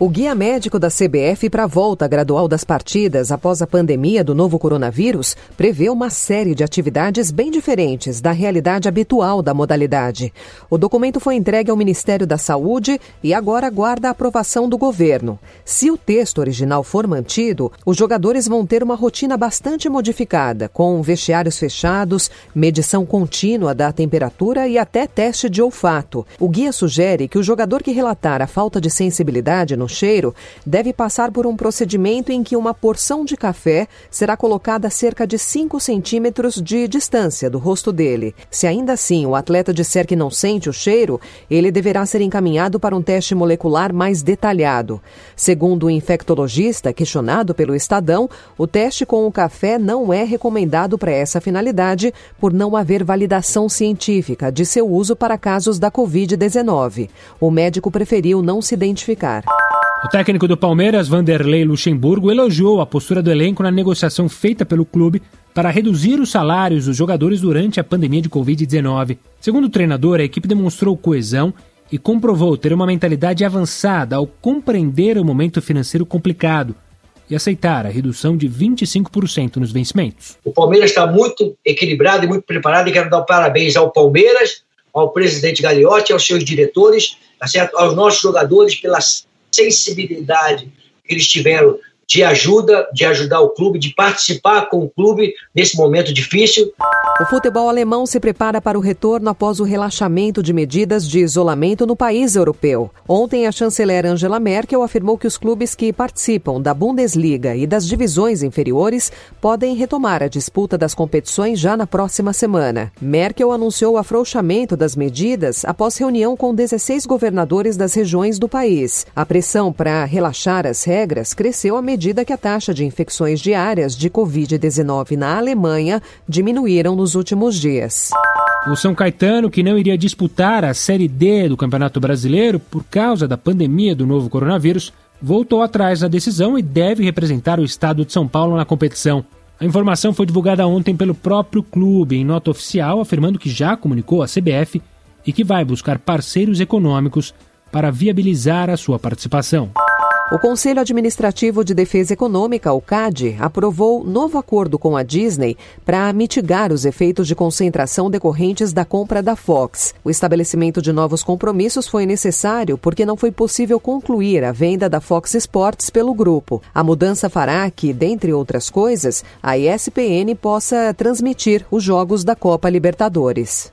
O guia médico da CBF para a volta gradual das partidas após a pandemia do novo coronavírus prevê uma série de atividades bem diferentes da realidade habitual da modalidade. O documento foi entregue ao Ministério da Saúde e agora aguarda a aprovação do governo. Se o texto original for mantido, os jogadores vão ter uma rotina bastante modificada, com vestiários fechados, medição contínua da temperatura e até teste de olfato. O guia sugere que o jogador que relatar a falta de sensibilidade no cheiro deve passar por um procedimento em que uma porção de café será colocada a cerca de 5 centímetros de distância do rosto dele. Se ainda assim o atleta disser que não sente o cheiro, ele deverá ser encaminhado para um teste molecular mais detalhado. Segundo o infectologista, questionado pelo Estadão, o teste com o café não é recomendado para essa finalidade por não haver validação científica de seu uso para casos da Covid-19. O médico preferiu não se identificar. O técnico do Palmeiras, Vanderlei Luxemburgo, elogiou a postura do elenco na negociação feita pelo clube para reduzir os salários dos jogadores durante a pandemia de Covid-19. Segundo o treinador, a equipe demonstrou coesão e comprovou ter uma mentalidade avançada ao compreender o momento financeiro complicado e aceitar a redução de 25% nos vencimentos. O Palmeiras está muito equilibrado e muito preparado e quero dar parabéns ao Palmeiras, ao presidente Gagliotti, aos seus diretores, tá aos nossos jogadores pela sensibilidade que eles tiveram de ajuda, de ajudar o clube, de participar com o clube nesse momento difícil. O futebol alemão se prepara para o retorno após o relaxamento de medidas de isolamento no país europeu. Ontem, a chanceler Angela Merkel afirmou que os clubes que participam da Bundesliga e das divisões inferiores podem retomar a disputa das competições já na próxima semana. Merkel anunciou o afrouxamento das medidas após reunião com 16 governadores das regiões do país. A pressão para relaxar as regras cresceu à medida que a taxa de infecções diárias de Covid-19 na Alemanha diminuíram nos últimos dias. O São Caetano, que não iria disputar a Série D do Campeonato Brasileiro por causa da pandemia do novo coronavírus, voltou atrás da decisão e deve representar o estado de São Paulo na competição. A informação foi divulgada ontem pelo próprio clube em nota oficial, afirmando que já comunicou à CBF e que vai buscar parceiros econômicos para viabilizar a sua participação. O Conselho Administrativo de Defesa Econômica, o CAD, aprovou novo acordo com a Disney para mitigar os efeitos de concentração decorrentes da compra da Fox. O estabelecimento de novos compromissos foi necessário porque não foi possível concluir a venda da Fox Sports pelo grupo. A mudança fará que, dentre outras coisas, a ESPN possa transmitir os jogos da Copa Libertadores.